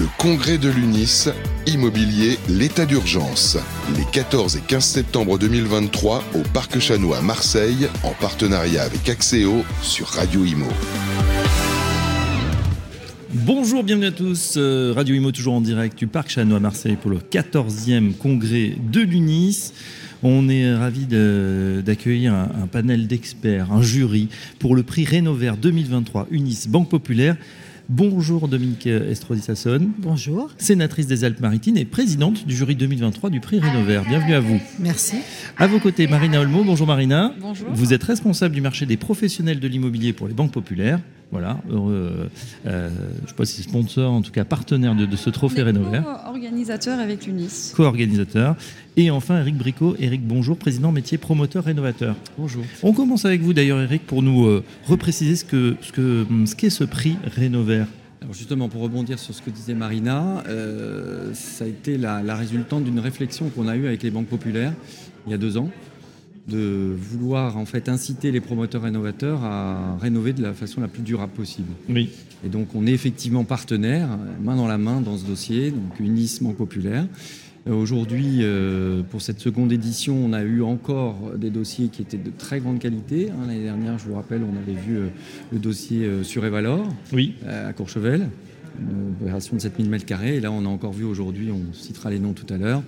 Le congrès de l'UNIS, immobilier, l'état d'urgence. Les 14 et 15 septembre 2023 au Parc Chanois à Marseille, en partenariat avec Axéo sur Radio Imo. Bonjour, bienvenue à tous. Euh, Radio Imo toujours en direct du Parc Chanois à Marseille pour le 14e congrès de l'UNIS. On est ravis d'accueillir un, panel d'experts, un jury pour le prix Rénover 2023 UNIS Banque Populaire. Bonjour Dominique Estrosi-Sassonne. Bonjour. Sénatrice des Alpes-Maritimes et présidente du jury 2023 du prix Rénover. Bienvenue à vous. Merci. À vos côtés, Marina Olmo. Bonjour Marina. Bonjour. Vous êtes responsable du marché des professionnels de l'immobilier pour les banques populaires. Voilà, heureux, euh, je ne sais pas si c'est sponsor, en tout cas partenaire de, de ce trophée Rénover. organisateur avec l'UNIS. Co-organisateur. Et enfin, Eric Bricot. Eric, bonjour, président métier promoteur rénovateur. Bonjour. On commence avec vous d'ailleurs, Eric, pour nous euh, repréciser ce qu'est ce que, ce qu'est ce prix Rénover. Alors justement, pour rebondir sur ce que disait Marina, euh, ça a été la, la résultante d'une réflexion qu'on a eue avec les banques populaires il y a deux ans, de vouloir en fait inciter les promoteurs rénovateurs à rénover de la façon la plus durable possible. Oui. Et donc on est effectivement partenaire, main dans la main dans ce dossier, donc Unis Banque Populaire. Euh, Aujourd'hui, euh, pour cette seconde édition, on a eu encore des dossiers qui étaient de très grande qualité. hein. L'année dernière, je vous rappelle, on avait vu euh, le dossier sur Evalor Oui. à Courchevel, une opération de 7000 m2. Et là, on a encore vu aujourd'hui, on citera les noms tout à l'heure,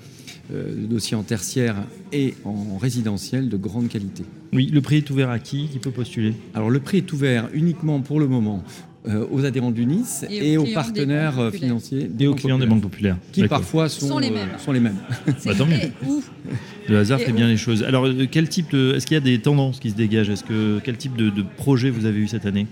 euh, le dossier en tertiaire et en résidentiel de grande qualité. Oui, le prix est ouvert à qui Qui peut postuler? Alors, le prix est ouvert uniquement pour le moment euh, aux adhérents du Nice Et et, aux partenaires euh, financiers Et aux clients des banques populaires. qui parfois sont, Sont les euh, mêmes. sont les mêmes. Bah, tant mieux. Le hasard Et fait bien les choses. Alors, quel type de- est-ce qu'il y a des tendances qui se dégagent? Est-ce que quel type de, de projet vous avez eu cette année?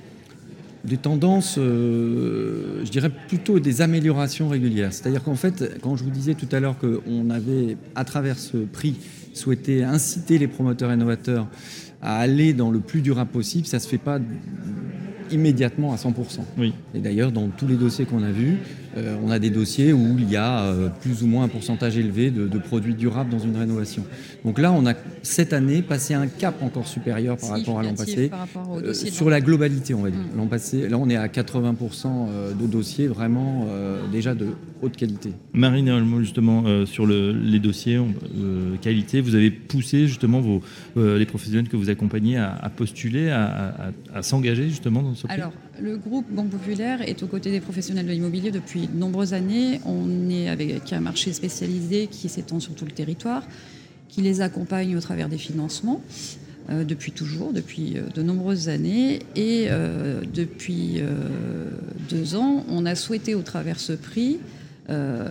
Des tendances, euh, je dirais plutôt des améliorations régulières. C'est-à-dire qu'en fait, quand je vous disais tout à l'heure qu'on avait, à travers ce prix, souhaité inciter les promoteurs innovateurs à aller dans le plus durable possible, ça ne se fait pas immédiatement à 100%. Oui. Et d'ailleurs, dans tous les dossiers qu'on a vus, euh, on a des dossiers où il y a euh, plus ou moins un pourcentage élevé de, de produits durables dans une rénovation. Donc là, on a cette année passé un cap encore supérieur par rapport à l'an passé. par rapport au Euh, sur la globalité, on va dire. Mm. L'an passé, là, on est à 80% euh, de dossiers vraiment euh, déjà de haute qualité. Marine justement, euh, sur le- les dossiers euh, qualité, vous avez poussé justement vos, euh, les professionnels que vous accompagnez à, à postuler, à, à- à s'engager justement dans ce Alors, le groupe Banque Populaire est aux côtés des professionnels de l'immobilier depuis de nombreuses années. On est avec un marché spécialisé qui s'étend sur tout le territoire, qui les accompagne au travers des financements euh, depuis toujours, depuis euh, de nombreuses années. Et euh, depuis deux ans, on a souhaité au travers ce prix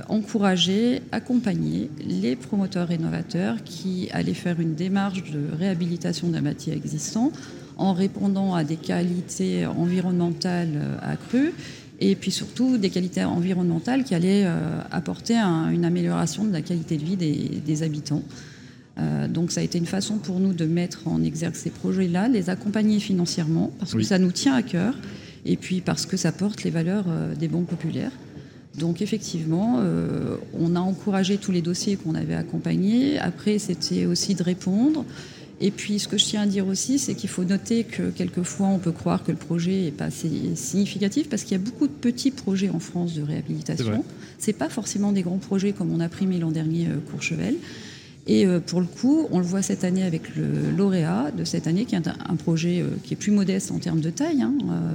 encourager, accompagner les promoteurs rénovateurs qui allaient faire une démarche de réhabilitation d'un bâti existant en répondant à des qualités environnementales euh, accrues et puis surtout des qualités environnementales qui allaient euh, apporter un- une amélioration de la qualité de vie des, des habitants. Euh, donc ça a été une façon pour nous de mettre en exergue ces projets-là, les accompagner financièrement, parce Oui. que ça nous tient à cœur, et puis parce que ça porte les valeurs des banques populaires. Donc effectivement, euh, on a encouragé tous les dossiers qu'on avait accompagnés. Après, c'était aussi de répondre. Et puis, ce que je tiens à dire aussi, c'est qu'il faut noter que quelquefois, on peut croire que le projet n'est pas assez significatif parce qu'il y a beaucoup de petits projets en France de réhabilitation. C'est pas forcément des grands projets comme on a primé l'an dernier euh, Courchevel. Et euh, pour le coup, on le voit cette année avec le lauréat de cette année, qui est un, projet euh, qui est plus modeste en termes de taille, hein,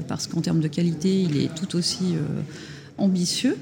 parce qu'en termes de qualité, il est tout aussi ambitieux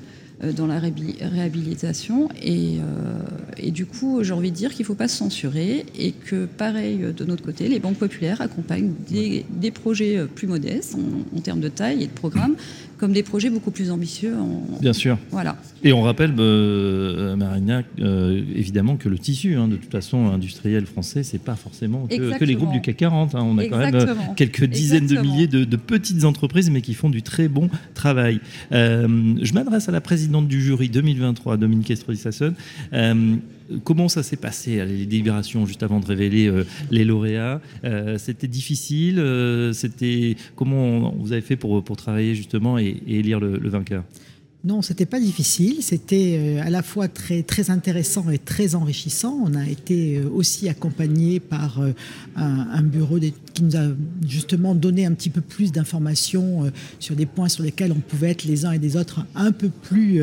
dans la réhabi- réhabilitation. Et, euh, et du coup, j'ai envie de dire qu'il ne faut pas se censurer et que, pareil, euh, de notre côté, les banques populaires accompagnent des, des projets euh, plus modestes en, en termes de taille et de programme, comme des projets beaucoup plus ambitieux. En, Bien sûr. voilà. Et on rappelle, euh, Marina, euh, évidemment que le tissu, hein, de toute façon, industriel français, c'est pas forcément que, que les groupes du CAC 40. hein. On a quand même euh, quelques dizaines Exactement. de milliers de, de petites entreprises, mais qui font du très bon travail. Euh, je m'adresse à la présidente du jury 2023, Dominique Estrosi-Sassonne. Euh, Comment ça s'est passé, les délibérations, juste avant de révéler euh, les lauréats? Euh, C'était difficile euh, C'était Comment vous avez fait pour, pour travailler justement et, et élire le vainqueur? Non, c'était pas difficile. C'était euh, à la fois très, intéressant et très enrichissant. On a été euh, aussi accompagné par euh, un, bureau qui nous a justement donné un petit peu plus d'informations sur des points sur lesquels on pouvait être les uns et les autres un peu plus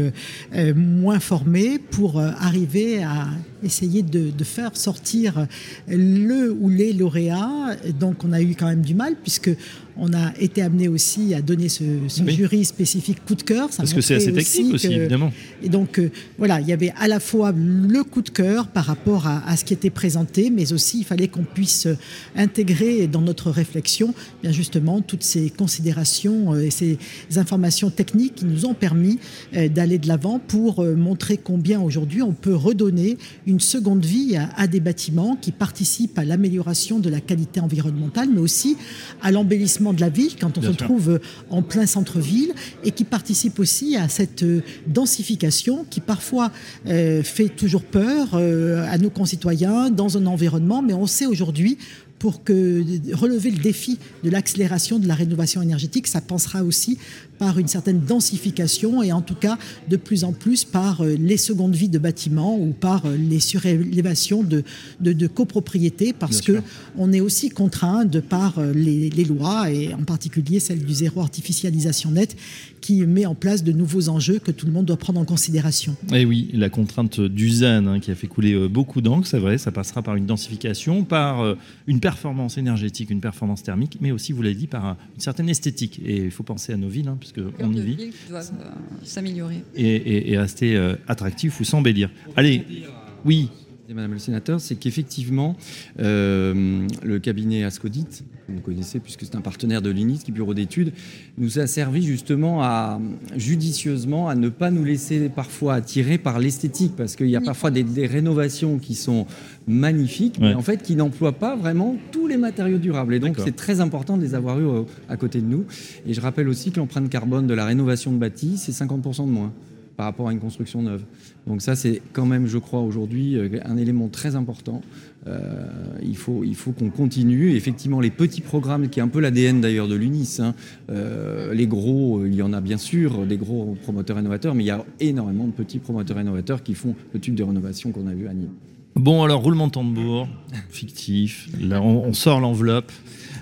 moins formés pour arriver à essayer de, faire sortir le ou les lauréats. Donc on a eu quand même du mal puisque on a été amené aussi à donner ce, jury spécifique coup de cœur. Parce que c'est assez technique aussi, évidemment. Et donc, euh, voilà, il y avait à la fois le coup de cœur par rapport à, ce qui était présenté, mais aussi il fallait qu'on puisse intégrer dans notre réflexion, bien justement, toutes ces considérations euh, et ces informations techniques qui nous ont permis euh, d'aller de l'avant pour montrer combien aujourd'hui on peut redonner une seconde vie à des bâtiments qui participent à l'amélioration de la qualité environnementale, mais aussi à l'embellissement de la ville quand on se trouve euh, en plein centre-ville et qui participe aussi à cette euh, densification qui parfois euh, fait toujours peur à nos concitoyens dans un environnement, mais on sait aujourd'hui pour que relever le défi de l'accélération de la rénovation énergétique, ça passera aussi par une certaine densification et en tout cas de plus en plus par euh, les secondes vies de bâtiments ou par euh, les surélévations de, de, copropriété parce que on est aussi contraint de par euh, les, lois et en particulier celle du zéro artificialisation nette qui met en place de nouveaux enjeux que tout le monde doit prendre en considération. Et eh oui, la contrainte du ZAN hein, qui a fait couler beaucoup d'encre, c'est vrai, ça passera par une densification, par une performance énergétique, une performance thermique, mais aussi, vous l'avez dit, par une certaine esthétique. Et il faut penser à nos villes, hein, on y vit. doivent euh, s'améliorer. Et, rester euh, attractif ou s'embellir. Allez, oui. Madame le sénateur, c'est qu'effectivement, euh, le cabinet Ascodit, que vous connaissez puisque c'est un partenaire de l'UNIS, qui est bureau d'études, nous a servi justement à judicieusement à ne pas nous laisser parfois attirer par l'esthétique, parce qu'il y a parfois des, rénovations qui sont magnifiques, mais en fait qui n'emploient pas vraiment tous les matériaux durables. Et donc c'est très important de les avoir eu à côté de nous. Et je rappelle aussi que l'empreinte carbone de la rénovation de bâti, c'est 50% de moins par rapport à une construction neuve. Donc ça, c'est quand même, je crois, aujourd'hui euh, un élément très important. Euh, il faut, il faut qu'on continue. effectivement, les petits programmes, qui est un peu l'ADN d'ailleurs de l'UNIS, hein, euh, les gros, il y en a bien sûr, des gros promoteurs rénovateurs, mais il y a énormément de petits promoteurs rénovateurs qui font le type de rénovation qu'on a vu à Nîmes. Bon, alors roulement de tambour, fictif. Là, on sort l'enveloppe.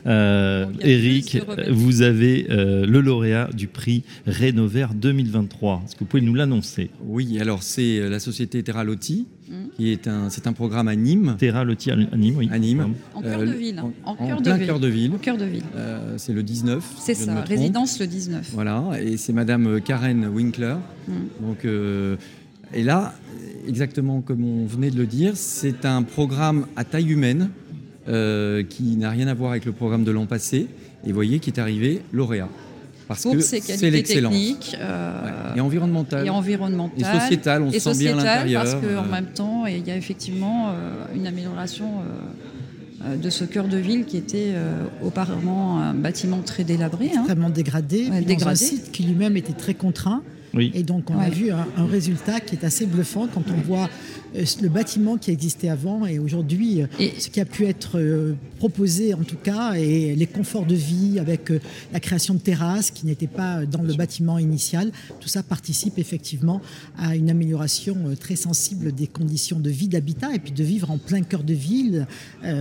Euh, Eric, vous avez euh, le lauréat du prix Rénover 2023. Est-ce que vous pouvez nous l'annoncer? Oui, alors c'est euh, la société Terralotti, mm. qui est un, c'est un programme à Nîmes. Terralotti à Nîmes, oui. À Nîmes. En cœur de ville. En, cœur de, cœur de ville. En cœur de ville. c'est le 19. C'est ça, résidence le 19. Voilà, et c'est Madame Karen Winkler. Mm. Donc, et là, exactement comme on venait de le dire, c'est un programme à taille humaine euh, qui n'a rien à voir avec le programme de l'an passé. Et vous voyez qui est arrivé lauréat. Parce que c'est l'excellence. Euh, et environnementale. Et environnementale. Et sociétale, on se sent bien à l'intérieur. Parce qu'en euh. même temps, il y a effectivement une amélioration de ce cœur de ville qui était auparavant un bâtiment très délabré. Hein. Extrêmement dégradé, dégradé. Dans un site qui lui-même était très contraint. Et donc on a vu un, résultat qui est assez bluffant quand on voit euh, le bâtiment qui existait avant et aujourd'hui euh, ce qui a pu être euh, proposé en tout cas et les conforts de vie avec la création de terrasses qui n'étaient pas dans le bâtiment initial, tout ça participe effectivement à une amélioration très sensible des conditions de vie d'habitat et puis de vivre en plein cœur de ville.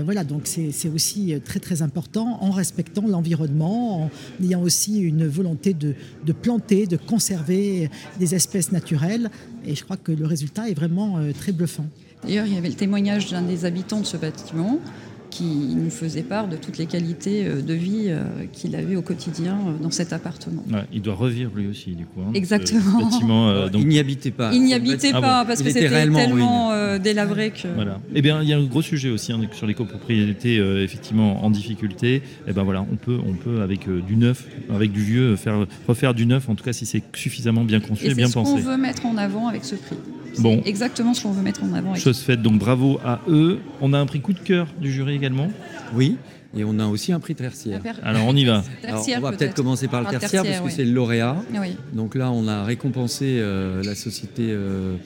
voilà, donc c'est aussi très très important en respectant l'environnement, en ayant aussi une volonté de, de planter, de conserver des espèces naturelles et je crois que le résultat est vraiment très bluffant. D'ailleurs, il y avait le témoignage d'un des habitants de ce bâtiment qui nous faisait part de toutes les qualités euh, de vie euh, qu'il avait au quotidien euh, dans cet appartement. il doit revivre lui aussi, du coup. Hein, Exactement. Il n'y habitait pas. Il n'y habitait ah pas parce que c'était tellement délabré que. Voilà. Eh bien, il y a un gros sujet aussi hein, sur les copropriétés effectivement en difficulté. Et eh ben voilà, on peut, on peut avec du neuf, avec du vieux, faire refaire du neuf. En tout cas, si c'est suffisamment bien conçu et, bien pensé. C'est ce qu'on veut mettre en avant avec ce prix. Bon. Exactement ce qu'on veut mettre en avant. Chose faite. Donc bravo à eux. On a un prix coup de cœur du jury également Oui. Et on a aussi un prix tertiaire. Alors on y va. on va peut-être commencer par le tertiaire, parce que c'est le lauréat. Donc là, on a récompensé euh, la société euh,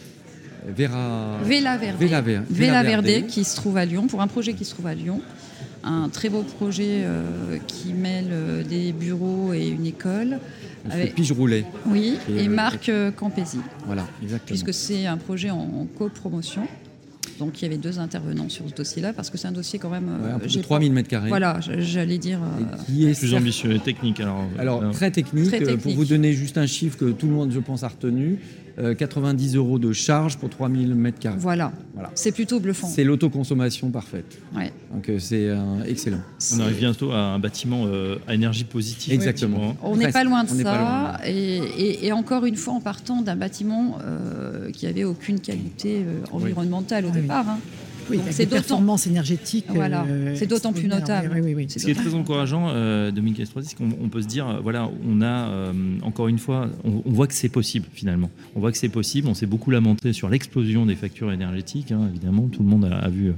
Vera... Vela Verde. Vela, Verde. Vela Verde qui se trouve à Lyon, pour un projet qui se trouve à Lyon. Un très beau projet qui mêle des bureaux et une école. Avec Pige Roulet. Oui, et, Marc Campesi. Voilà, exactement. Puisque c'est un projet en copromotion. Donc il y avait deux intervenants sur ce dossier-là parce que c'est un dossier quand même. Ouais, euh, j'ai 3000 mètres carrés. Voilà, j'allais dire. Euh, qui est plus ambitieux et technique alors. Alors très technique, très technique. Pour vous donner juste un chiffre que tout le monde, je pense, a retenu. 90 euh, euros de charge pour 3000 mètres carrés. Voilà. Voilà. C'est plutôt bluffant. C'est l'autoconsommation parfaite. Ouais. Donc euh, c'est euh, excellent. On arrive bientôt à un bâtiment à énergie positive. Exactement. On n'est pas loin de ça. Et, encore une fois, en partant d'un bâtiment qui avait aucune qualité environnementale au départ. Hein. Oui, c'est performance énergétique. Voilà, euh, c'est d'autant plus notable. Ce qui est très encourageant, euh, Dominique Estrosi, c'est qu'on peut se dire, euh, voilà, on a euh, encore une fois, on, voit que c'est possible finalement. On voit que c'est possible. On s'est beaucoup lamenté sur l'explosion des factures énergétiques. Hein, évidemment, tout le monde a, vu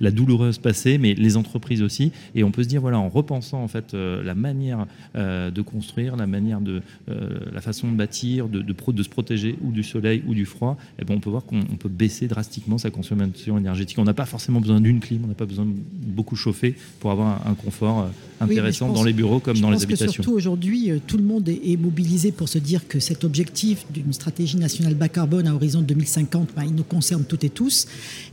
la douloureuse passer, mais les entreprises aussi. Et on peut se dire, voilà, en repensant en fait la manière de construire, la manière de, la façon de bâtir, de, de, de, se protéger ou du soleil ou du froid, eh ben, on peut voir qu'on peut baisser drastiquement sa consommation énergétique. On a pas forcément besoin d'une clim, on n'a pas besoin de beaucoup chauffer pour avoir un, confort euh, intéressant dans les bureaux comme dans les habitations. Que surtout aujourd'hui, euh, tout le monde est, mobilisé pour se dire que cet objectif d'une stratégie nationale bas carbone à horizon 2050, bah, il nous concerne toutes et tous,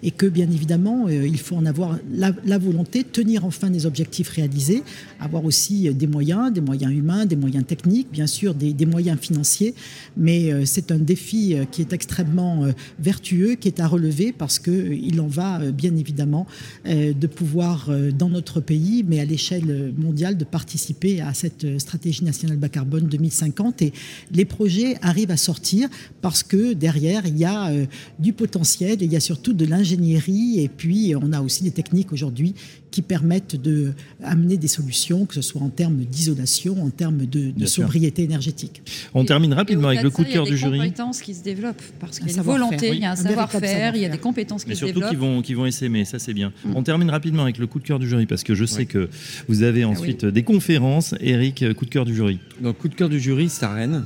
et que bien évidemment, euh, il faut en avoir la, volonté, tenir enfin des objectifs réalisés, avoir aussi des moyens, des moyens humains, des moyens techniques, bien sûr, des, des moyens financiers, mais c'est un défi qui est extrêmement vertueux, qui est à relever parce qu'il en va bien évidemment, euh, de pouvoir, euh, dans notre pays, mais à l'échelle mondiale, de participer à cette stratégie nationale bas carbone 2050. Et les projets arrivent à sortir parce que derrière, il y a euh, du potentiel, il y a surtout de l'ingénierie, et puis on a aussi des techniques aujourd'hui qui permettent d'amener des solutions, que ce soit en termes d'isolation, en termes de, sobriété énergétique. On termine rapidement avec le coup de cœur du jury. Il y a des compétences qui se développent, parce qu'il y a une volonté, il y a un, savoir-faire, il y a des compétences qui se développent. surtout qui vont, qui vont essaimer, ça c'est bien. Mm. On termine rapidement avec le coup de cœur du jury, parce que je sais que vous avez ah ensuite des conférences. Eric, coup de cœur du jury. Donc coup de cœur du jury, c'est à Rennes,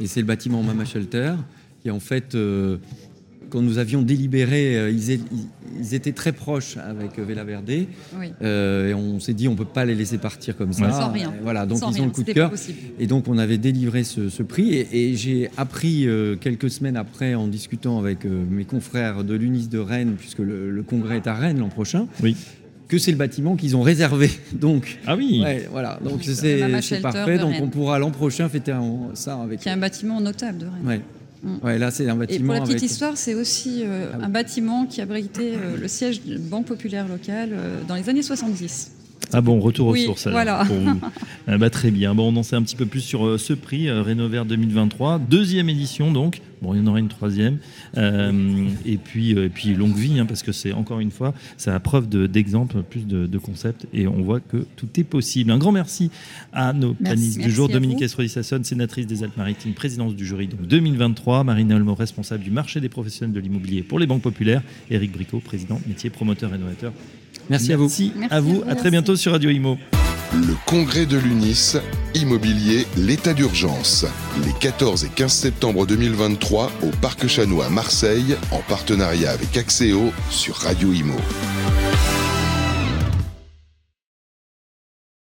et c'est le bâtiment Mama Shelter, qui en fait... Euh, quand nous avions délibéré, euh, ils, étaient très proches avec euh, Vela Verde. Euh, et on s'est dit, on ne peut pas les laisser partir comme ça. Sans rien. Voilà, donc ils ont le coup de cœur. Et donc on avait délivré ce, prix. Et, j'ai appris quelques semaines après, en discutant avec mes confrères de l'UNIS de Rennes, puisque le, congrès est à Rennes l'an prochain. Oui que c'est le bâtiment qu'ils ont réservé. Donc, ah oui, voilà. Donc c'est parfait. Donc on pourra l'an prochain fêter ça avec. Qui est un bâtiment notable de Rennes. Mm. Ouais, là, c'est un bâtiment. Et pour la petite histoire, c'est aussi euh, ah un bâtiment qui abritait euh, le siège de Banque Populaire locale euh, dans les années 70. Ah bon, retour aux sources voilà. Ah bah, très bien. Bon, on en sait un petit peu plus sur ce prix, Rénover 2023. Deuxième édition donc. Bon, il y en aura une troisième. Euh, et, puis, euh, et puis longue vie, hein, parce que c'est encore une fois, c'est la preuve d'exemple, plus de, concepts, et on voit que tout est possible. Un grand merci à nos panistes du jour. Dominique Estrosi-Sasson, sénatrice des Alpes-Maritimes, présidence du jury donc 2023. Marine Olmo, responsable du marché des professionnels de l'immobilier pour les banques populaires. Éric Bricot, président métier promoteur rénovateur. Merci, à vous. Merci à vous. À très bientôt sur Radio Imo. Le congrès de l'UNIS, immobilier, l'état d'urgence. Les 14 et 15 septembre 2023 au Parc Chanois à Marseille, en partenariat avec Axéo sur Radio Imo.